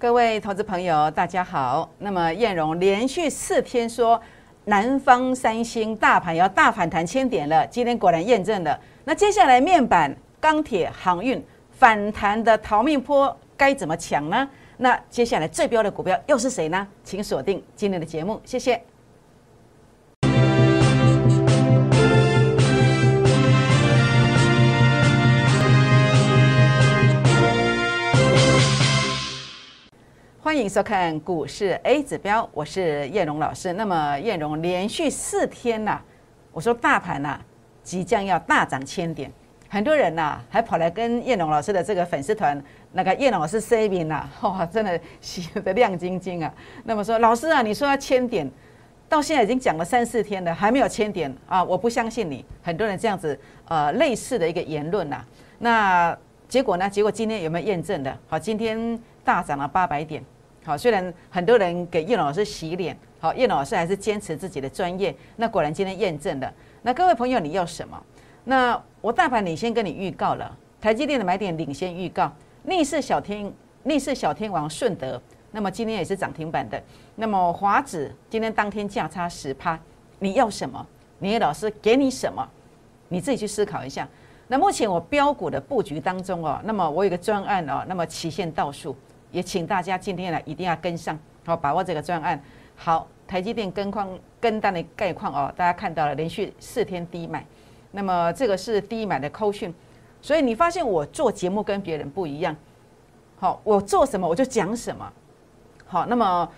各位投资朋友，大家好。那么燕荣连续四天说南方三星大盘要大反弹千点了，今天果然验证了。那接下来面板、钢铁、航运反弹的逃命坡该怎么抢呢？那接下来最标的股票又是谁呢？请锁定今天的节目，谢谢。欢迎收看股市 A 指标，我是叶荣老师。那么叶荣连续四天呐，我说大盘呐即将要大涨千点，很多人呐还跑来跟叶荣老师的这个粉丝团那个叶荣老师 saving 呐，哇，真的洗得亮晶晶啊。那么说老师啊，你说要千点，到现在已经讲了三四天了，还没有千点啊，我不相信你。很多人这样子呃类似的一个言论呐，那结果呢？结果今天有没有验证的？好，今天。大涨了八百点，好，虽然很多人给叶老师洗脸，好，叶老师还是坚持自己的专业。那果然今天验证了。那各位朋友，你要什么？那我大盘领先跟你预告了，台积电的买点领先预告，逆势小天逆势小天王顺德，那么今天也是涨停板的。那么华指今天当天价差十趴，你要什么？你老师给你什么？你自己去思考一下。那目前我标股的布局当中哦，那么我有个专案哦，那么期限倒数。也请大家今天来一定要跟上，好把握这个专案。好，台积电跟矿跟单的概况哦，大家看到了连续四天低买，那么这个是低买的扣讯，所以你发现我做节目跟别人不一样。好，我做什么我就讲什么。好，那么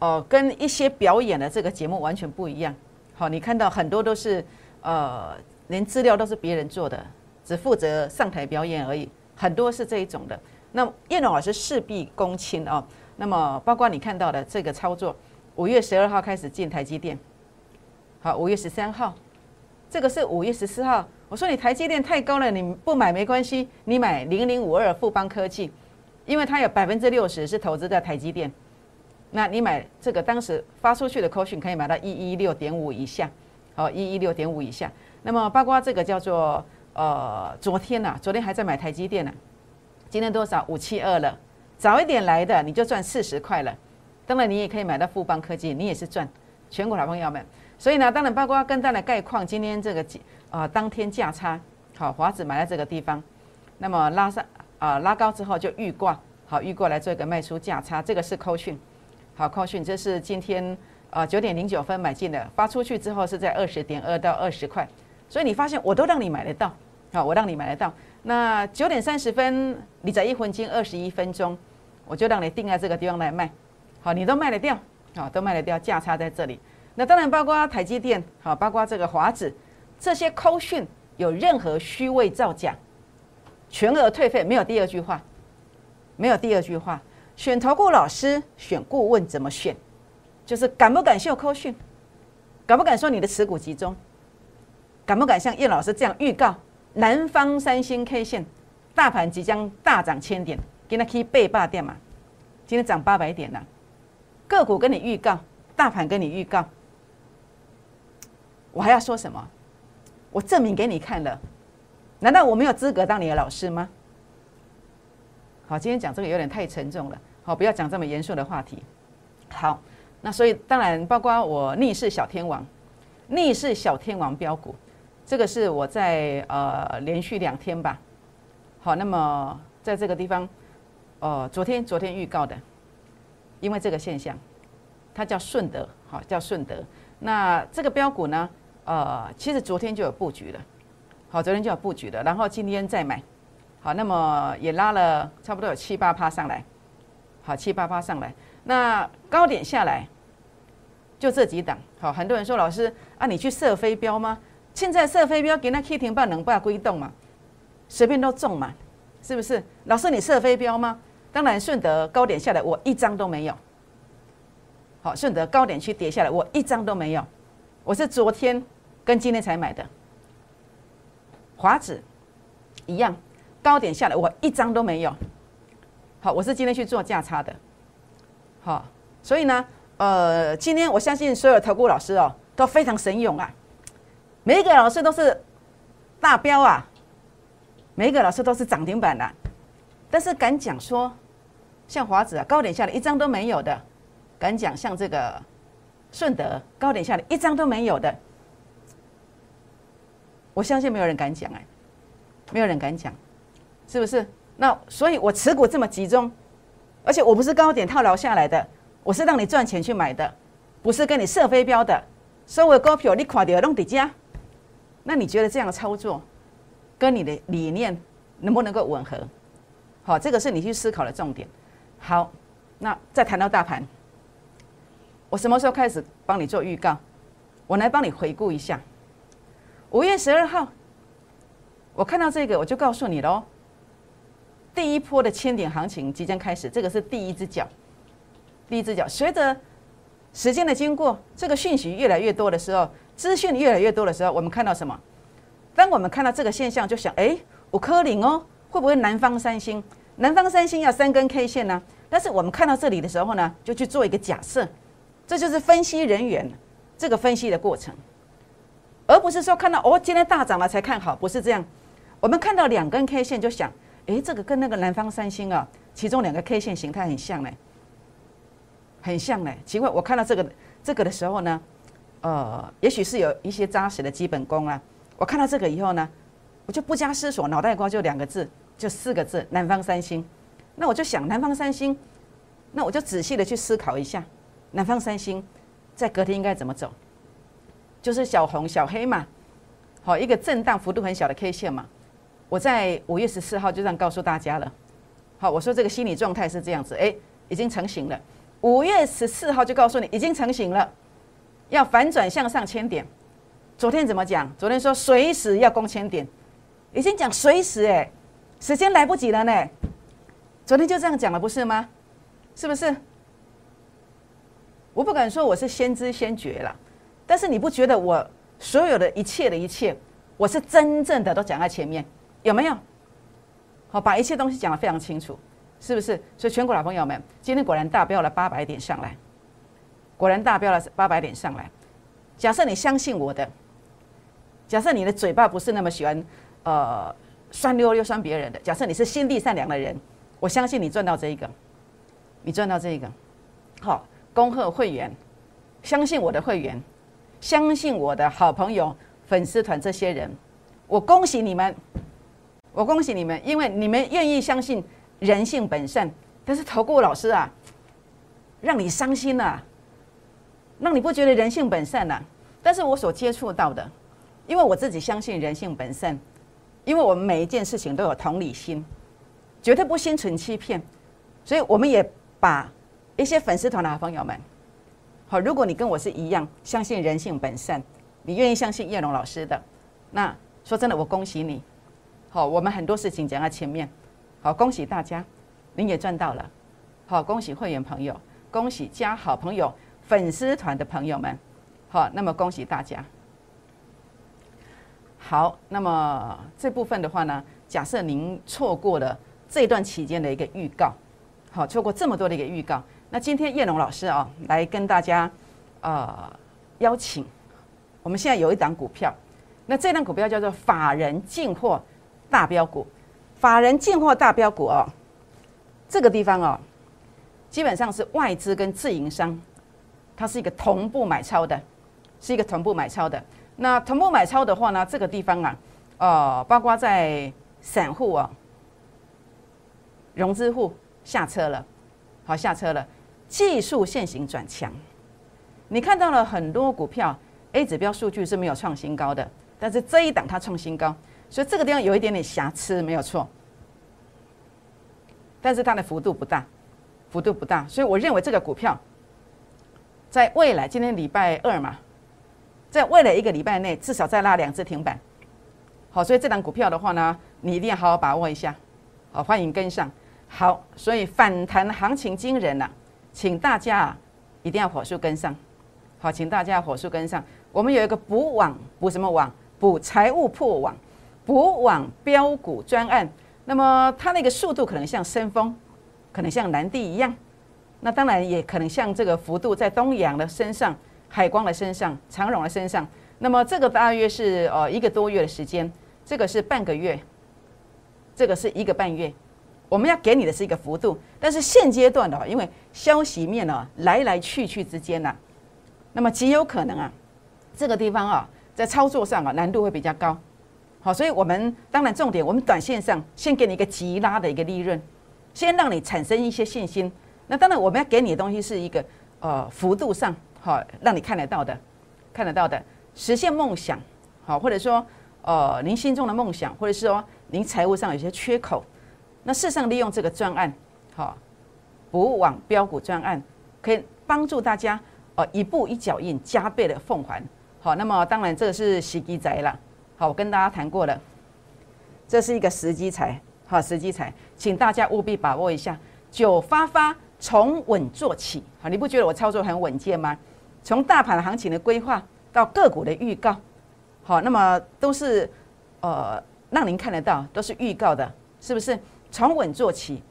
哦，跟一些表演的这个节目完全不一样。好，你看到很多都是呃，连资料都是别人做的，只负责上台表演而已，很多是这一种的。那叶龙老师事必躬亲哦。那么包括你看到的这个操作，五月十二号开始进台积电，好，五月十三号，这个是五月十四号。我说你台积电太高了，你不买没关系，你买零零五二富邦科技，因为它有百分之六十是投资在台积电。那你买这个当时发出去的 c 讯可以买到一一六点五以下，好，一一六点五以下。那么包括这个叫做呃，昨天呐，昨天还在买台积电呢。今天多少？五七二了，早一点来的你就赚四十块了。当然你也可以买到富邦科技，你也是赚。全国老朋友们，所以呢，当然包括跟单的概况，今天这个啊当天价差好，华子买在这个地方，那么拉上啊拉高之后就预挂好预过来做一个卖出价差，这个是扣讯。好扣讯，这是今天啊九点零九分买进的，发出去之后是在二十点二到二十块，所以你发现我都让你买得到。好，我让你买得到。那九点三十分，你在一分金二十一分钟，我就让你定在这个地方来卖，好，你都卖得掉，好，都卖得掉，价差在这里。那当然包括台积电，好，包括这个华子，这些扣讯有任何虚伪造假，全额退费，没有第二句话，没有第二句话。选投顾老师，选顾问怎么选？就是敢不敢秀扣讯，敢不敢说你的持股集中，敢不敢像叶老师这样预告？南方三星 K 线，大盘即将大涨千点，今天可以背霸掉嘛？今天涨八百点了，个股跟你预告，大盘跟你预告，我还要说什么？我证明给你看了，难道我没有资格当你的老师吗？好，今天讲这个有点太沉重了，好，不要讲这么严肃的话题。好，那所以当然包括我逆势小天王，逆势小天王标股。这个是我在呃连续两天吧，好，那么在这个地方，呃，昨天昨天预告的，因为这个现象，它叫顺德，好，叫顺德。那这个标股呢，呃，其实昨天就有布局了，好，昨天就有布局了，然后今天再买，好，那么也拉了差不多有七八趴上来，好，七八趴上来，那高点下来，就这几档，好，很多人说老师啊，你去设飞镖吗？现在射飞镖给那 K 停半能把归动嘛，随便都中嘛，是不是？老师你射飞镖吗？当然顺德高点下来我一张都没有。好，顺德高点去跌下来我一张都没有，我是昨天跟今天才买的。华子一样，高点下来我一张都没有。好，我是今天去做价差的。好，所以呢，呃，今天我相信所有投顾老师哦都非常神勇啊。每一个老师都是大标啊，每一个老师都是涨停板的，但是敢讲说像华子啊，高点下来一张都没有的，敢讲像这个顺德高点下来一张都没有的，我相信没有人敢讲哎，没有人敢讲，是不是？那所以我持股这么集中，而且我不是高点套牢下来的，我是让你赚钱去买的，不是跟你设飞镖的，所有股票你看到弄底价，那你觉得这样的操作跟你的理念能不能够吻合？好，这个是你去思考的重点。好，那再谈到大盘，我什么时候开始帮你做预告？我来帮你回顾一下。五月十二号，我看到这个，我就告诉你喽。第一波的千点行情即将开始，这个是第一只脚，第一只脚。随着时间的经过，这个讯息越来越多的时候，资讯越来越多的时候，我们看到什么？当我们看到这个现象，就想：哎，五颗零哦，会不会南方三星？南方三星要三根 K 线呢，但是我们看到这里的时候呢，就去做一个假设，这就是分析人员这个分析的过程，而不是说看到哦今天大涨了才看好，不是这样。我们看到两根 K 线就想，诶，这个跟那个南方三星啊，其中两个 K 线形态很像嘞，很像嘞。奇怪，我看到这个这个的时候呢，呃，也许是有一些扎实的基本功啊。我看到这个以后呢，我就不加思索，脑袋瓜就两个字。就四个字，南方三星。那我就想，南方三星，那我就仔细的去思考一下，南方三星在隔天应该怎么走？就是小红小黑嘛，好一个震荡幅度很小的 K 线嘛。我在五月十四号就这样告诉大家了。好，我说这个心理状态是这样子，哎，已经成型了。五月十四号就告诉你已经成型了，要反转向上千点。昨天怎么讲？昨天说随时要攻千点，已经讲随时哎。时间来不及了呢，昨天就这样讲了，不是吗？是不是？我不敢说我是先知先觉了，但是你不觉得我所有的一切的一切，我是真正的都讲在前面，有没有？好，把一切东西讲得非常清楚，是不是？所以全国老朋友们，今天果然大标了八百点上来，果然大标了八百点上来。假设你相信我的，假设你的嘴巴不是那么喜欢，呃。酸溜溜酸别人的。假设你是心地善良的人，我相信你赚到这一个，你赚到这一个，好，恭贺会员，相信我的会员，相信我的好朋友、粉丝团这些人，我恭喜你们，我恭喜你们，因为你们愿意相信人性本善。但是投顾老师啊，让你伤心了，让你不觉得人性本善了。但是我所接触到的，因为我自己相信人性本善。因为我们每一件事情都有同理心，绝对不心存欺骗，所以我们也把一些粉丝团的好朋友们，好，如果你跟我是一样相信人性本善，你愿意相信叶龙老师的，那说真的，我恭喜你，好，我们很多事情讲在前面，好，恭喜大家，您也赚到了，好，恭喜会员朋友，恭喜加好朋友粉丝团的朋友们，好，那么恭喜大家。好，那么这部分的话呢，假设您错过了这段期间的一个预告，好，错过这么多的一个预告，那今天叶龙老师啊，来跟大家呃邀请，我们现在有一档股票，那这档股票叫做法人进货大标股，法人进货大标股哦，这个地方哦，基本上是外资跟自营商，它是一个同步买超的，是一个同步买超的。那同步买超的话呢，这个地方啊，呃，包括在散户啊、融资户下车了，好下车了，技术线型转强。你看到了很多股票 A 指标数据是没有创新高的，但是这一档它创新高，所以这个地方有一点点瑕疵，没有错。但是它的幅度不大，幅度不大，所以我认为这个股票在未来，今天礼拜二嘛。在未来一个礼拜内，至少再拉两只停板，好，所以这档股票的话呢，你一定要好好把握一下，好，欢迎跟上。好，所以反弹行情惊人呐，请大家啊一定要火速跟上，好，请大家火速跟上。我们有一个补网，补什么网？补财务破网，补网标股专案。那么它那个速度可能像深丰，可能像南地一样，那当然也可能像这个幅度在东阳的身上。海光的身上，长荣的身上，那么这个大约是呃一个多月的时间，这个是半个月，这个是一个半月，我们要给你的是一个幅度，但是现阶段的，因为消息面呢来来去去之间呢，那么极有可能啊，这个地方啊，在操作上啊难度会比较高。好，所以我们当然重点，我们短线上先给你一个急拉的一个利润，先让你产生一些信心。那当然我们要给你的东西是一个呃幅度上好让你看得到的，看得到的实现梦想，好或者说呃您心中的梦想，或者是说您财务上有些缺口。那事实上，利用这个专案，好，补网标股专案，可以帮助大家，呃，一步一脚印，加倍的奉还。好，那么当然这个是时机财了。好，我跟大家谈过了，这是一个时机财，好，时机财，请大家务必把握一下。九发发从稳做起，好，你不觉得我操作很稳健吗？从大盘行情的规划到个股的预告，好，那么都是呃让您看得到，都是预告的，是不是？从稳做起，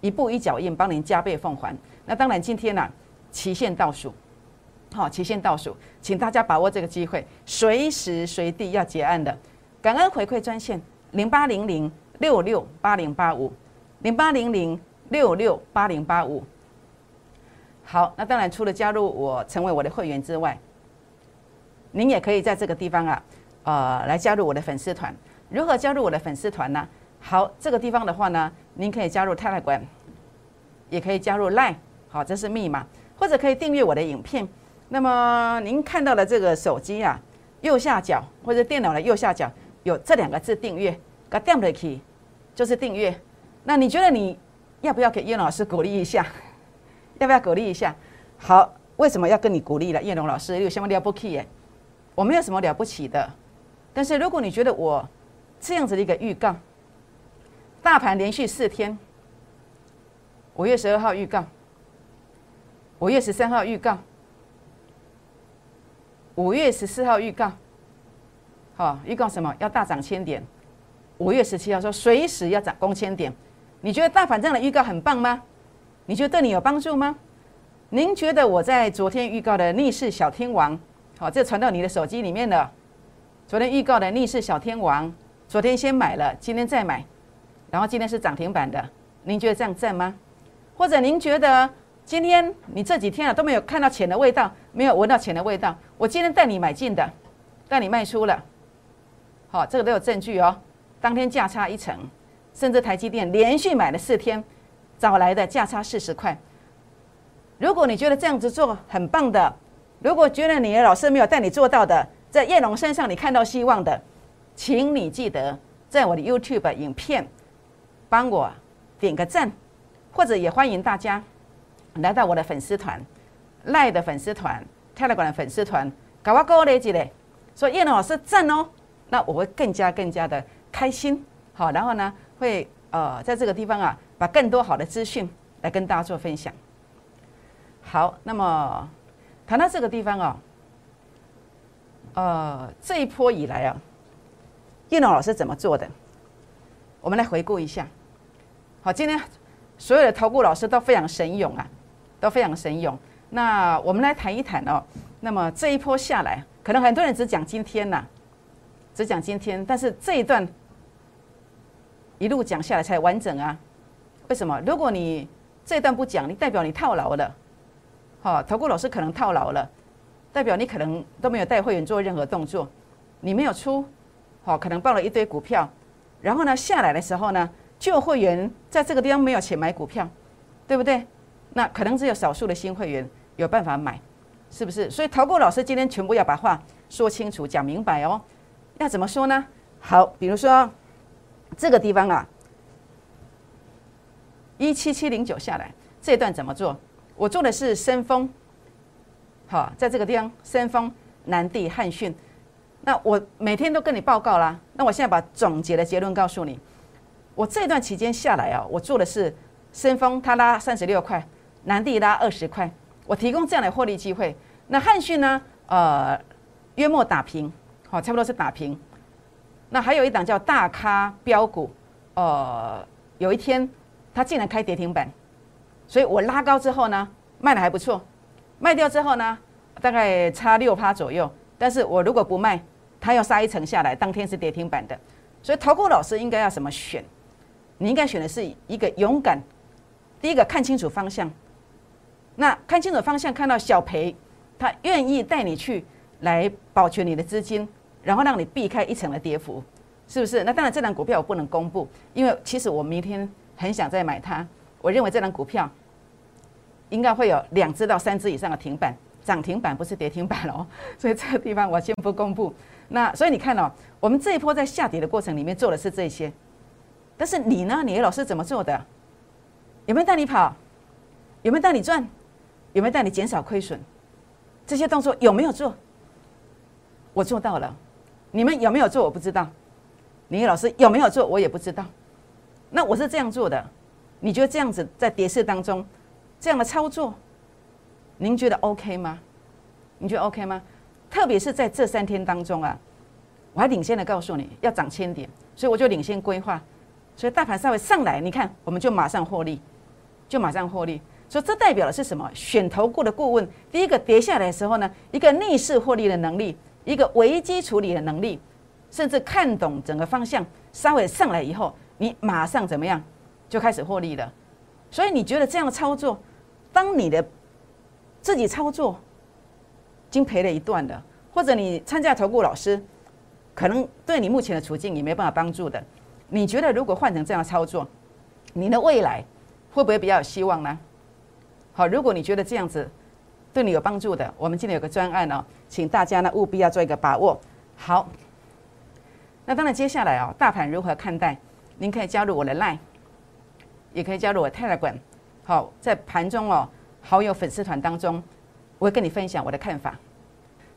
一步一脚印，帮您加倍奉还。那当然，今天呢，期限倒数，好，期限倒数，请大家把握这个机会，随时随地要结案的。感恩回馈专线零八零零六六八零八五零八零零六六八零八五。好，那当然除了加入我成为我的会员之外，您也可以在这个地方啊，呃，来加入我的粉丝团。如何加入我的粉丝团呢？好，这个地方的话呢，您可以加入泰来馆，也可以加入 Line，好，这是密码，或者可以订阅我的影片。那么您看到的这个手机啊，右下角或者电脑的右下角有这两个字订阅，给点的 key 就是订阅。那你觉得你要不要给叶老师鼓励一下？要不要鼓励一下？好，为什么要跟你鼓励了？叶龙老师有什么了不起？耶？我没有什么了不起的，但是如果你觉得我这样子的一个预告，大盘连续四天，五月十二号预告，五月十三号预告，五月十四号预告，好，预告什么？要大涨千点。五月十七号说随时要涨攻千点。你觉得大盘这样的预告很棒吗？你觉得对你有帮助吗？您觉得我在昨天预告的逆势小天王，好，这传到你的手机里面了。昨天预告的逆势小天王，昨天先买了，今天再买。然后今天是涨停板的，您觉得这样正吗？或者您觉得今天你这几天啊都没有看到钱的味道，没有闻到钱的味道？我今天带你买进的，带你卖出了，好，这个都有证据哦。当天价差一成，甚至台积电连续买了四天，找来的价差四十块。如果你觉得这样子做很棒的，如果觉得你的老师没有带你做到的，在叶龙身上你看到希望的，请你记得在我的 YouTube 影片。帮我点个赞，或者也欢迎大家来到我的粉丝团、赖的粉丝团、泰勒馆的粉丝团，搞我高嘞几嘞，说叶老师赞哦，那我会更加更加的开心。好，然后呢，会呃在这个地方啊，把更多好的资讯来跟大家做分享。好，那么谈到这个地方啊，呃，这一波以来啊，叶龙老师怎么做的？我们来回顾一下。好，今天所有的投顾老师都非常神勇啊，都非常神勇。那我们来谈一谈哦。那么这一波下来，可能很多人只讲今天呐，只讲今天，但是这一段一路讲下来才完整啊。为什么？如果你这段不讲，你代表你套牢了。好，投顾老师可能套牢了，代表你可能都没有带会员做任何动作，你没有出，好，可能报了一堆股票，然后呢下来的时候呢？旧会员在这个地方没有钱买股票，对不对？那可能只有少数的新会员有办法买，是不是？所以投顾老师今天全部要把话说清楚、讲明白哦。要怎么说呢？好，比如说这个地方啊，一七七零九下来这一段怎么做？我做的是深丰，好，在这个地方深丰、南地、汉讯。那我每天都跟你报告啦。那我现在把总结的结论告诉你。我这段期间下来啊，我做的是深丰，它拉三十六块，南地拉二十块，我提供这样的获利机会。那汉讯呢？呃，约莫打平，好，差不多是打平。那还有一档叫大咖标股，呃，有一天它竟然开跌停板，所以我拉高之后呢，卖的还不错。卖掉之后呢，大概差六趴左右。但是我如果不卖，它要杀一层下来，当天是跌停板的。所以投顾老师应该要怎么选？你应该选的是一个勇敢，第一个看清楚方向。那看清楚方向，看到小赔，他愿意带你去来保全你的资金，然后让你避开一层的跌幅，是不是？那当然，这档股票我不能公布，因为其实我明天很想再买它。我认为这档股票应该会有两只到三只以上的停板，涨停板不是跌停板哦。所以这个地方我先不公布。那所以你看哦，我们这一波在下跌的过程里面做的是这些，但是你呢？你的老师怎么做的？有没有带你跑？有没有带你赚？有没有带你减少亏损？这些动作有没有做？我做到了。你们有没有做？我不知道。你老师有没有做？我也不知道。那我是这样做的。你觉得这样子在跌势当中这样的操作，您觉得 OK 吗？你觉得 OK 吗？特别是在这三天当中啊，我还领先的告诉你要涨千点，所以我就领先规划。所以大盘稍微上来，你看我们就马上获利，就马上获利。所以这代表的是什么？选投顾的顾问，第一个跌下来的时候呢，一个逆势获利的能力，一个危机处理的能力，甚至看懂整个方向，稍微上来以后，你马上怎么样就开始获利了。所以你觉得这样的操作，当你的自己操作已经赔了一段了，或者你参加投顾老师，可能对你目前的处境也没办法帮助的，你觉得如果换成这样操作，你的未来会不会比较有希望呢？好，如果你觉得这样子对你有帮助的，我们今天有个专案哦，请大家呢务必要做一个把握。好，那当然接下来哦，大盘如何看待？您可以加入我的 Line，也可以加入我 Telegram。好，在盘中哦，好友粉丝团当中，我会跟你分享我的看法。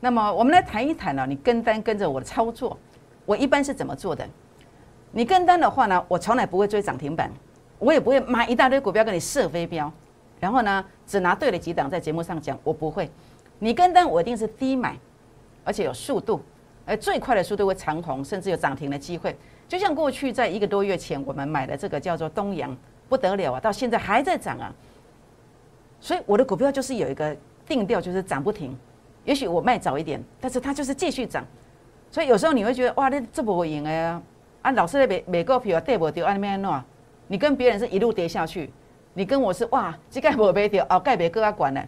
那么我们来谈一谈呢，你跟单跟着我的操作，我一般是怎么做的？你跟单的话呢，我从来不会追涨停板，我也不会买一大堆股票跟你射飞镖。然后呢，只拿对了几档在节目上讲，我不会。你跟单我一定是低买，而且有速度，而最快的速度会长红，甚至有涨停的机会。就像过去在一个多月前我们买的这个叫做东阳，不得了啊，到现在还在涨啊。所以我的股票就是有一个定调，就是涨不停。也许我卖早一点，但是它就是继续涨。所以有时候你会觉得哇，那这不会赢哎啊，老师的美美股票跌不掉，安咩喏？你跟别人是一路跌下去。你跟我是哇，这盖不被掉，哦，盖别个要管呢，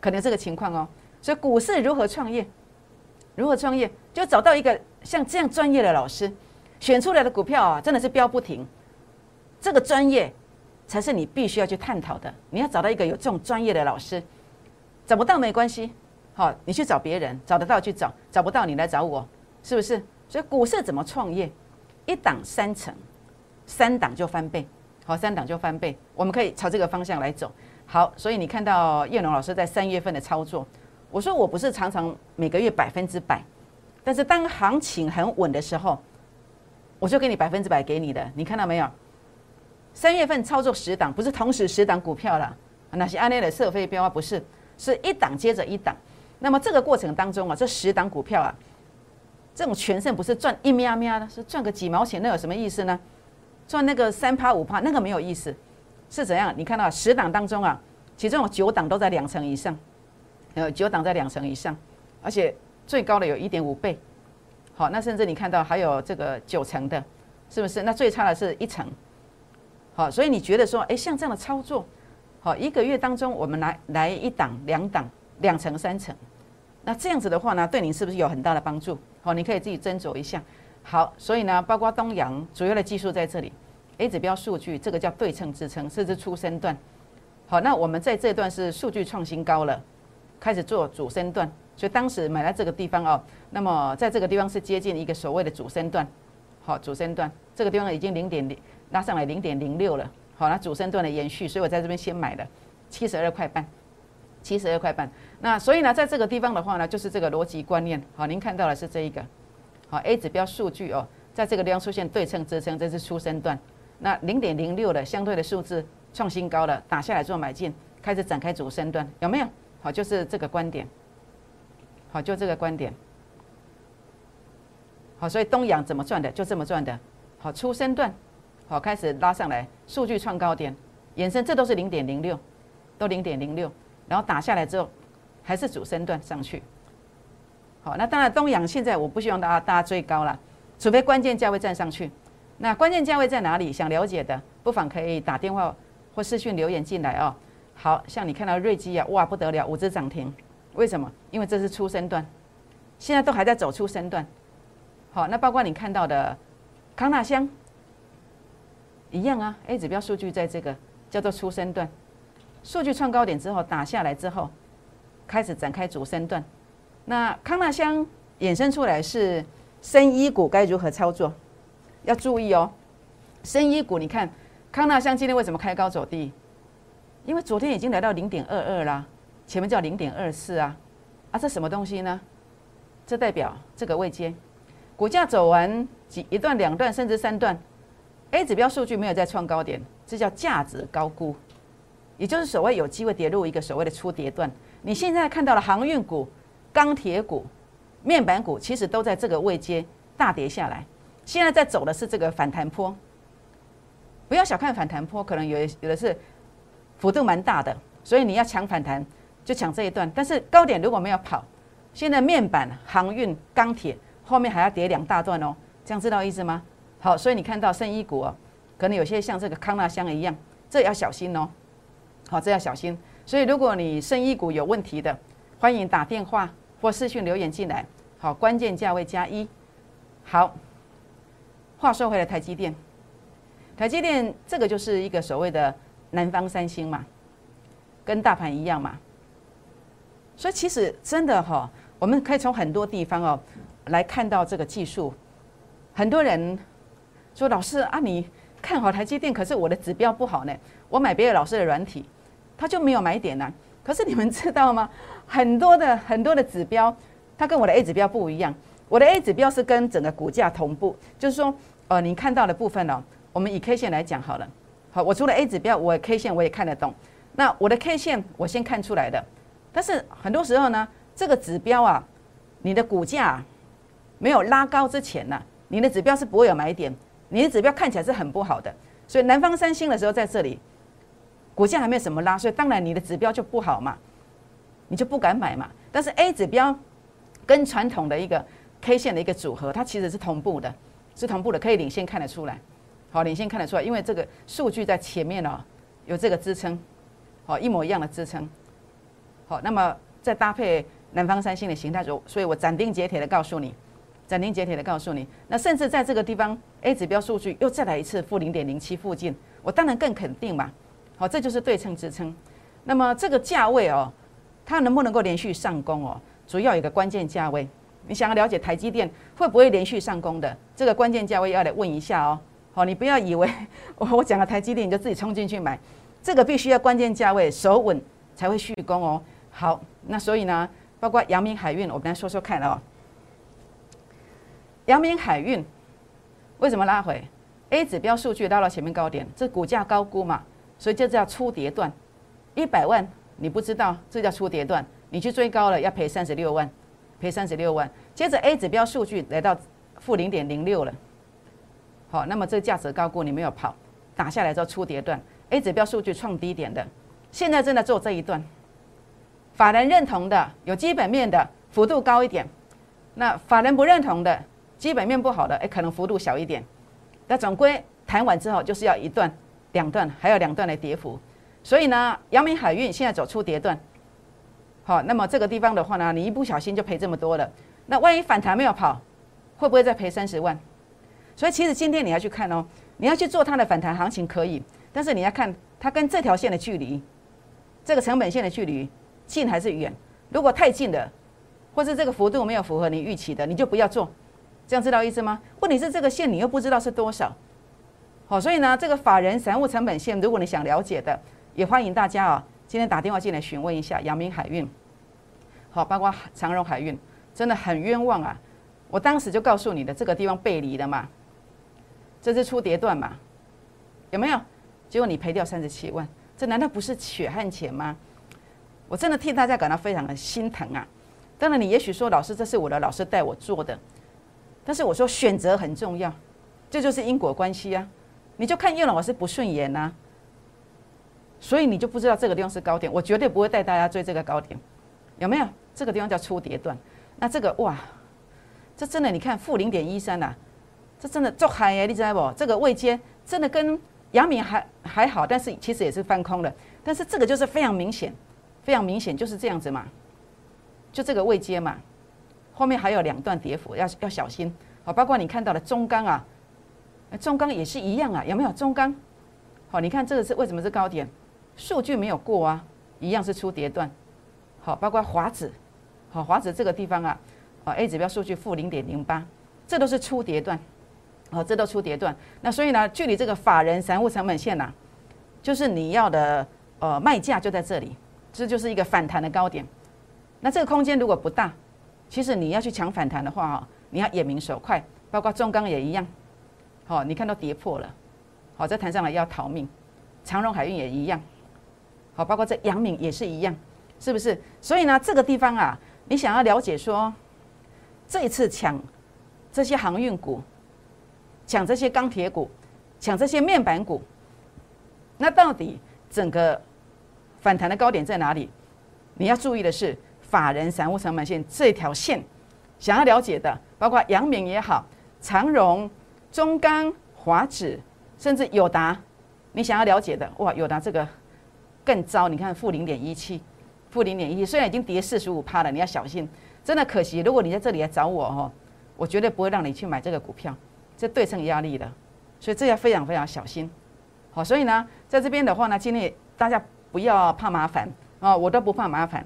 可能这个情况哦。所以股市如何创业？如何创业？就找到一个像这样专业的老师，选出来的股票啊，真的是飙不停。这个专业才是你必须要去探讨的。你要找到一个有这种专业的老师，找不到没关系，好，你去找别人，找得到去找，找不到你来找我，是不是？所以股市怎么创业？一档三成，三档就翻倍。好，三档就翻倍，我们可以朝这个方向来走。好，所以你看到叶龙老师在三月份的操作，我说我不是常常每个月百分之百，但是当行情很稳的时候，我就给你百分之百给你的。你看到没有？三月份操作十档，不是同时十档股票了，那些安内的射飞标啊，不是，是一档接着一档。那么这个过程当中啊，这十档股票啊，这种全胜不是赚一喵喵的，是赚个几毛钱，那有什么意思呢？赚那个三趴五趴，那个没有意思，是怎样？你看到十档当中啊，其中有九档都在两成以上，呃，九档在两成以上，而且最高的有一点五倍，好，那甚至你看到还有这个九成的，是不是？那最差的是一成，好，所以你觉得说，哎，像这样的操作，好，一个月当中我们来来一档、两档、两成、三成，那这样子的话呢，对你是不是有很大的帮助？好，你可以自己斟酌一下。好，所以呢，包括东阳主要的技术在这里，A 指标数据这个叫对称支撑，甚至出生段。好，那我们在这段是数据创新高了，开始做主升段，所以当时买在这个地方哦，那么在这个地方是接近一个所谓的主升段。好，主升段这个地方已经零点零拉上来零点零六了。好，那主升段的延续，所以我在这边先买了七十二块半，七十二块半。那所以呢，在这个地方的话呢，就是这个逻辑观念。好，您看到的是这一个。好，A 指标数据哦，在这个地方出现对称支撑，这是初升段。那零点零六的相对的数字创新高了，打下来做买进，开始展开主升段，有没有？好，就是这个观点。好，就这个观点。好，所以东阳怎么赚的，就这么赚的。好，初升段，好，开始拉上来，数据创高点，延伸，这都是零点零六，都零点零六，然后打下来之后，还是主升段上去。好，那当然东阳现在我不希望大家大家追高了，除非关键价位站上去。那关键价位在哪里？想了解的不妨可以打电话或私讯留言进来哦。好像你看到瑞基啊，哇不得了，五只涨停，为什么？因为这是初升段，现在都还在走出升段。好，那包括你看到的康纳香一样啊，A 指标数据在这个叫做初升段，数据创高点之后打下来之后，开始展开主升段。那康纳香衍生出来是深医股该如何操作？要注意哦，深医股你看康纳香今天为什么开高走低？因为昨天已经来到零点二二啦，前面叫零点二四啊，啊这什么东西呢？这代表这个位阶。股价走完几一段、两段，甚至三段，A 指标数据没有再创高点，这叫价值高估，也就是所谓有机会跌入一个所谓的初跌段。你现在看到了航运股、钢铁股、面板股，其实都在这个位阶大跌下来，现在在走的是这个反弹坡。不要小看反弹坡，可能有有的是幅度蛮大的，所以你要抢反弹就抢这一段。但是高点如果没有跑，现在面板、航运、钢铁。后面还要跌两大段哦，这样知道意思吗？好，所以你看到圣衣股哦，可能有些像这个康纳香一样，这要小心哦。好，这要小心。所以如果你圣衣股有问题的，欢迎打电话或私讯留言进来。好，关键价位加一。好，话说回来，台积电，台积电这个就是一个所谓的南方三星嘛，跟大盘一样嘛。所以其实真的哈，我们可以从很多地方哦。来看到这个技术，很多人说：“老师啊，你看好台积电，可是我的指标不好呢。我买别的老师的软体，他就没有买点呢。可是你们知道吗？很多的很多的指标，它跟我的 A 指标不一样。我的 A 指标是跟整个股价同步，就是说，呃，你看到的部分呢，我们以 K 线来讲好了。好，我除了 A 指标，我 K 线我也看得懂。那我的 K 线我先看出来的，但是很多时候呢，这个指标啊，你的股价。没有拉高之前呢，你的指标是不会有买点，你的指标看起来是很不好的。所以南方三星的时候在这里，股价还没有什么拉，所以当然你的指标就不好嘛，你就不敢买嘛。但是 A 指标跟传统的一个 K 线的一个组合，它其实是同步的，是同步的，可以领先看得出来。好，领先看得出来，因为这个数据在前面哦，有这个支撑，好，一模一样的支撑。好，那么再搭配南方三星的形态，所所以我斩钉截铁的告诉你。斩钉截铁的告诉你，那甚至在这个地方，A 指标数据又再来一次负零点零七附近，我当然更肯定嘛。好，这就是对称支撑。那么这个价位哦，它能不能够连续上攻哦？主要有个关键价位，你想要了解台积电会不会连续上攻的这个关键价位，要来问一下哦。好，你不要以为我 我讲了台积电你就自己冲进去买，这个必须要关键价位守稳才会续攻哦。好，那所以呢，包括阳明海运，我们来说说看哦。阳明海运为什么拉回？A 指标数据拉到前面高点，这股价高估嘛，所以这叫初跌段。一百万你不知道，这叫初跌段，你去追高了要赔三十六万，赔三十六万。接着 A 指标数据来到负零点零六了，好，那么这价值高估你没有跑，打下来之后初跌段，A 指标数据创低点的，现在正在做这一段。法人认同的有基本面的幅度高一点，那法人不认同的。基本面不好的，哎，可能幅度小一点，那总归谈完之后就是要一段、两段，还有两段的跌幅。所以呢，阳明海运现在走出跌段，好，那么这个地方的话呢，你一不小心就赔这么多了。那万一反弹没有跑，会不会再赔三十万？所以其实今天你要去看哦，你要去做它的反弹行情可以，但是你要看它跟这条线的距离，这个成本线的距离近还是远？如果太近的，或是这个幅度没有符合你预期的，你就不要做。这样知道意思吗？问题是这个线你又不知道是多少，好，所以呢，这个法人散户成本线，如果你想了解的，也欢迎大家啊，今天打电话进来询问一下阳明海运，好，包括长荣海运，真的很冤枉啊！我当时就告诉你的，这个地方背离了嘛，这是出跌段嘛，有没有？结果你赔掉三十七万，这难道不是血汗钱吗？我真的替大家感到非常的心疼啊！当然，你也许说，老师，这是我的老师带我做的。但是我说选择很重要，这就是因果关系啊！你就看叶老师不顺眼呐，所以你就不知道这个地方是高点。我绝对不会带大家追这个高点，有没有？这个地方叫初跌段。那这个哇，这真的你看负零点一三呐，这真的做嗨耶，你知道不？这个位阶真的跟阳明还还好，但是其实也是翻空了。但是这个就是非常明显，非常明显就是这样子嘛，就这个位阶嘛，后面还有两段跌幅，要要小心。好，包括你看到的中钢啊，中钢也是一样啊，有没有中钢？好，你看这个是为什么是高点？数据没有过啊，一样是出跌段。好，包括华指，好，华指这个地方啊，啊 A 指标数据负零点零八，这都是出跌段。好，这都出跌段。那所以呢，距离这个法人散户成本线呐，就是你要的呃卖价就在这里，这就是一个反弹的高点。那这个空间如果不大，其实你要去抢反弹的话啊。你要眼明手快，包括中钢也一样，好，你看到跌破了，好，再弹上来要逃命，长荣海运也一样，好，包括这阳明也是一样，是不是？所以呢，这个地方啊，你想要了解说，这一次抢这些航运股，抢这些钢铁股，抢这些面板股，那到底整个反弹的高点在哪里？你要注意的是，法人散户成本线这条线。想要了解的，包括阳明也好，长荣、中钢、华指，甚至友达，你想要了解的，哇，友达这个更糟，你看负零点一七，负零点一七，虽然已经跌四十五趴了，你要小心，真的可惜。如果你在这里来找我哦，我绝对不会让你去买这个股票，这对称压力的，所以这要非常非常小心。好，所以呢，在这边的话呢，今天大家不要怕麻烦啊，我都不怕麻烦。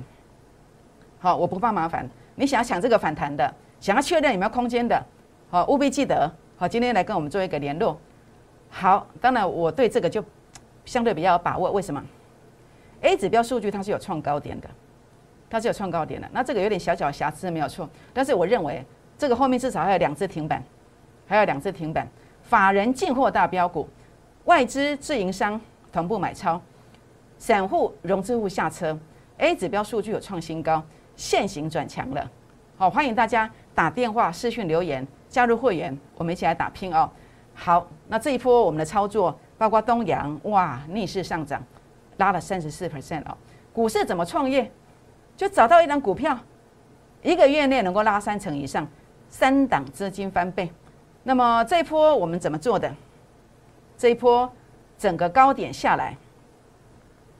好，我不怕麻烦。你想要抢这个反弹的，想要确认有没有空间的，好，务必记得，好，今天来跟我们做一个联络。好，当然我对这个就相对比较有把握，为什么？A 指标数据它是有创高点的，它是有创高点的，那这个有点小小瑕疵没有错，但是我认为这个后面至少还有两次停板，还有两次停板，法人进货大标股，外资自营商同步买超，散户融资户下车，A 指标数据有创新高。现行转强了，好，欢迎大家打电话、私讯留言加入会员，我们一起来打拼哦。好，那这一波我们的操作，包括东阳，哇，逆势上涨，拉了三十四 percent 哦。股市怎么创业？就找到一张股票，一个月内能够拉三成以上，三档资金翻倍。那么这一波我们怎么做的？这一波整个高点下来，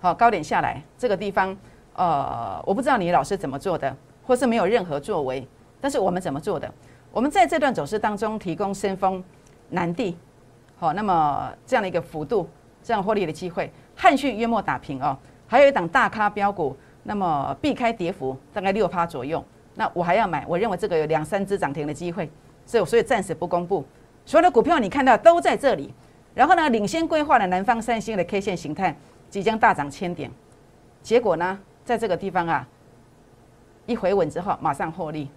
好，高点下来这个地方。呃，我不知道你老师怎么做的，或是没有任何作为，但是我们怎么做的？我们在这段走势当中提供先锋、南地，好，那么这样的一个幅度，这样获利的机会，汉讯月末打平哦，还有一档大咖标股，那么避开跌幅大概六趴左右，那我还要买，我认为这个有两三只涨停的机会，所以所以暂时不公布，所有的股票你看到都在这里，然后呢，领先规划的南方三星的 K 线形态即将大涨千点，结果呢？在这个地方啊，一回稳之后马上获利，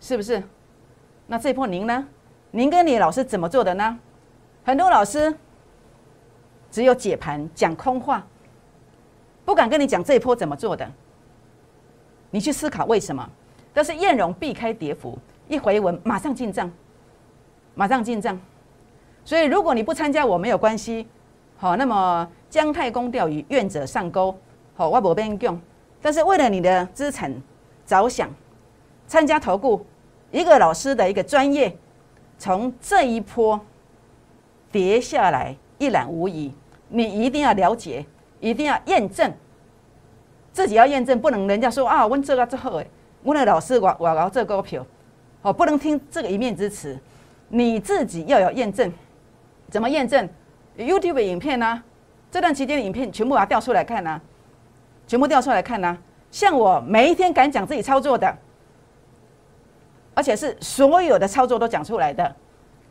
是不是？那这波您呢？您跟你老师怎么做的呢？很多老师只有解盘讲空话，不敢跟你讲这一波怎么做的。你去思考为什么？但是燕荣避开跌幅，一回稳马上进账，马上进账。所以如果你不参加我没有关系，好，那么姜太公钓鱼，愿者上钩，好，我无变用。但是为了你的资产着想，参加投顾一个老师的一个专业，从这一波跌下来一览无遗，你一定要了解，一定要验证，自己要验证，不能人家说啊，问这个之后，哎，我的老师我我搞这股票，哦，不能听这个一面之词，你自己要有验证，怎么验证？YouTube 影片呢？这段期间的影片全部把它调出来看呢？全部调出来看呢，像我每一天敢讲自己操作的，而且是所有的操作都讲出来的，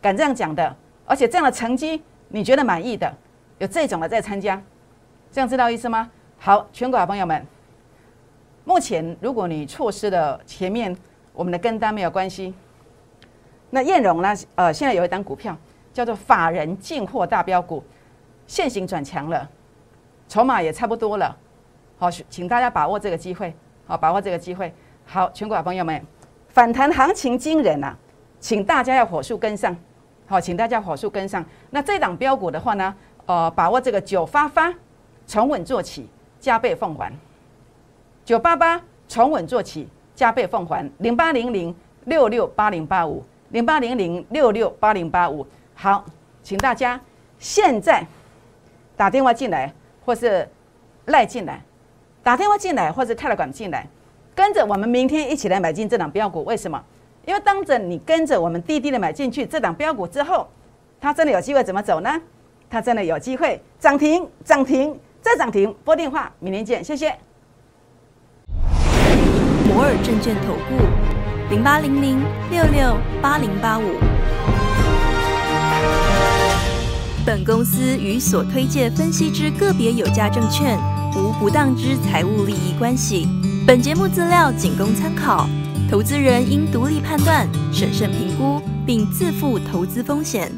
敢这样讲的，而且这样的成绩你觉得满意的，有这种的在参加，这样知道意思吗？好，全国好朋友们，目前如果你错失了前面我们的跟单没有关系，那燕荣呢？呃，现在有一单股票叫做法人进货大标股，现行转强了，筹码也差不多了。好，请大家把握这个机会，好，把握这个机会。好，全国好朋友们，反弹行情惊人啊，请大家要火速跟上。好，请大家火速跟上。那这档标股的话呢，呃，把握这个九发发，从稳做起，加倍奉还。九八八从稳做起，加倍奉还。零八零零六六八零八五，零八零零六六八零八五。好，请大家现在打电话进来，或是赖进来，打电话进来或者泰来管进来，跟着我们明天一起来买进这档标股。为什么？因为当着你跟着我们滴滴的买进去这档标股之后，它真的有机会怎么走呢？它真的有机会涨停，涨停再涨停。拨电话，明天见，谢谢。摩尔证券投顾零八零零六六八零八五。本公司与所推介分析之个别有价证券无不当之财务利益关系。本节目资料仅供参考，投资人应独立判断、审慎评估，并自负投资风险。